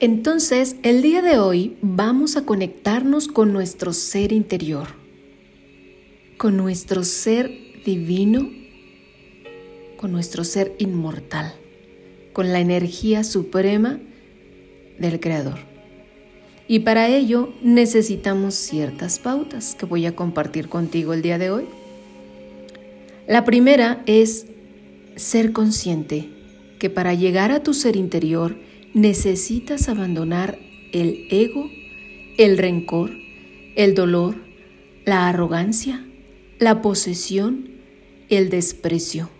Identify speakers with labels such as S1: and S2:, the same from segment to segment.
S1: Entonces, el día de hoy vamos a conectarnos con nuestro ser interior, con nuestro ser divino, con nuestro ser inmortal, con la energía suprema del Creador. Y para ello necesitamos ciertas pautas que voy a compartir contigo el día de hoy. La primera es ser consciente que para llegar a tu ser interior necesitas abandonar el ego, el rencor, el dolor, la arrogancia, la posesión, el desprecio,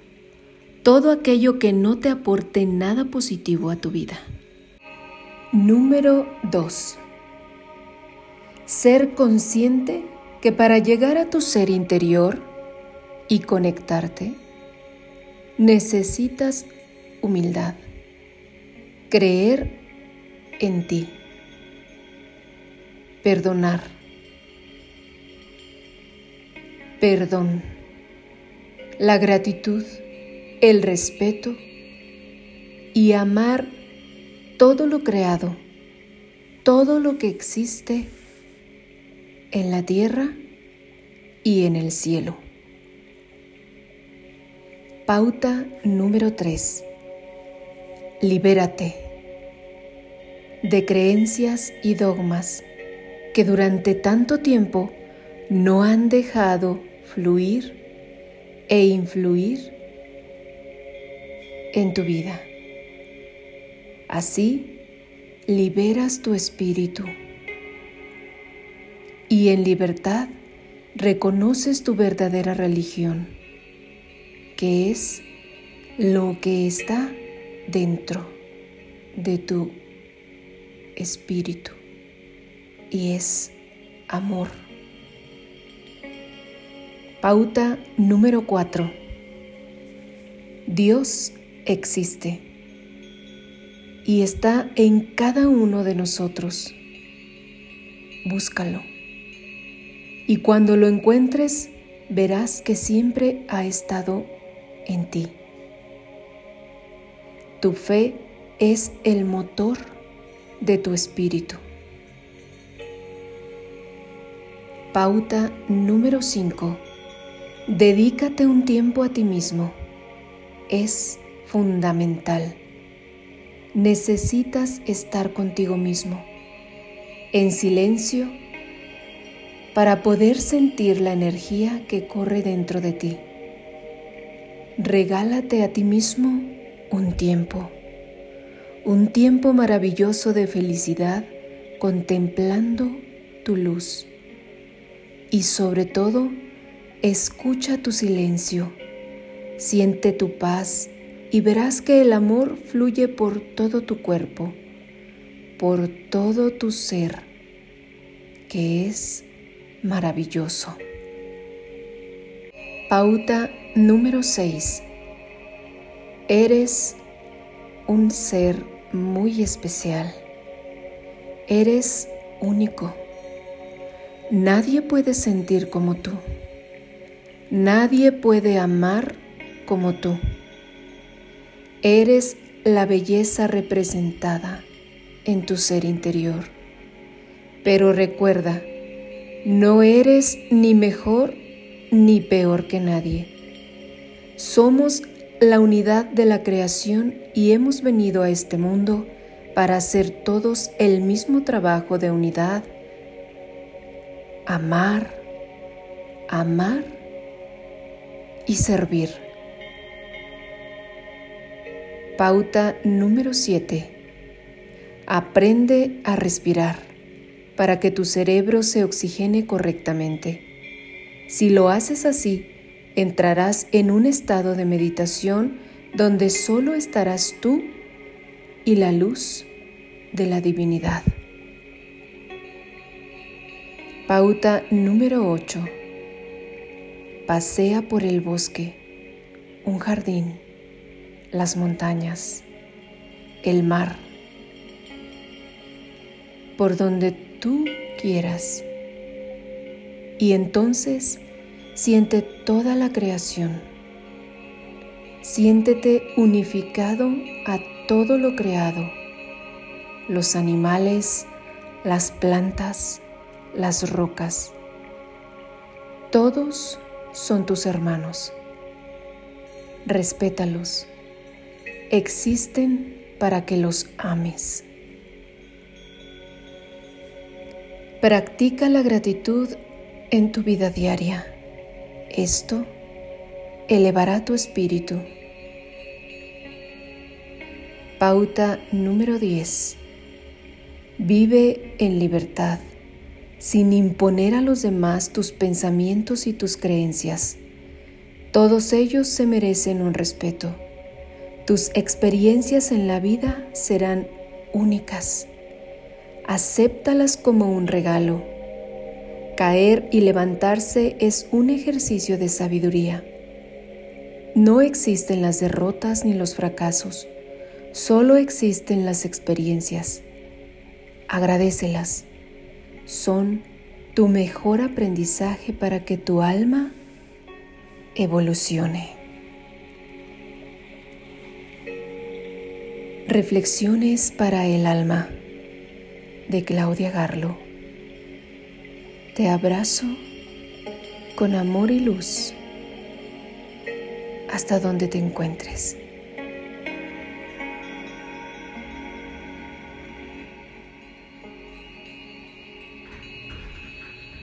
S1: todo aquello que no te aporte nada positivo a tu vida. Número 2. Ser consciente que para llegar a tu ser interior y conectarte, necesitas humildad, creer en ti, perdonar, perdón, la gratitud, el respeto y amar todo lo creado, todo lo que existe en la tierra y en el cielo. Pauta número 3. Libérate de creencias y dogmas que durante tanto tiempo no han dejado fluir e influir en tu vida. Así liberas tu espíritu y en libertad reconoces tu verdadera religión, que es lo que está dentro de tu espíritu y es amor. Pauta número 4. Dios existe y está en cada uno de nosotros. Búscalo. Y cuando lo encuentres, verás que siempre ha estado en ti. Tu fe es el motor de tu espíritu. Pauta número 5. Dedícate un tiempo a ti mismo. Es fundamental. Necesitas estar contigo mismo, en silencio, para poder sentir la energía que corre dentro de ti. Regálate a ti mismo un tiempo, un tiempo maravilloso de felicidad contemplando tu luz. Y sobre todo, escucha tu silencio, siente tu paz y verás que el amor fluye por todo tu cuerpo, por todo tu ser, que es maravilloso. Pauta número 6 Eres un ser muy especial. Eres único. Nadie puede sentir como tú. Nadie puede amar como tú. Eres la belleza representada en tu ser interior. Pero recuerda, no eres ni mejor ni peor que nadie. Somos la unidad de la creación y hemos venido a este mundo para hacer todos el mismo trabajo de unidad, amar, amar y servir. Pauta número 7. Aprende a respirar para que tu cerebro se oxigene correctamente. Si lo haces así, entrarás en un estado de meditación donde solo estarás tú y la luz de la divinidad. Pauta número 8. Pasea por el bosque, un jardín, las montañas, el mar, por donde tú quieras. Y entonces Siente toda la creación. Siéntete unificado a todo lo creado, los animales, las plantas, las rocas. Todos son tus hermanos. Respétalos. Existen para que los ames. Practica la gratitud en tu vida diaria. Esto elevará tu espíritu. Pauta número 10. Vive en libertad, sin imponer a los demás tus pensamientos y tus creencias. Todos ellos se merecen un respeto. Tus experiencias en la vida serán únicas acéptalas como un regalo. Caer y levantarse es un ejercicio de sabiduría. No existen las derrotas ni los fracasos, solo existen las experiencias. Agradecelas. Son tu mejor aprendizaje para que tu alma evolucione. Reflexiones para el alma de Claudia Garlo. Te abrazo con amor y luz hasta donde te encuentres.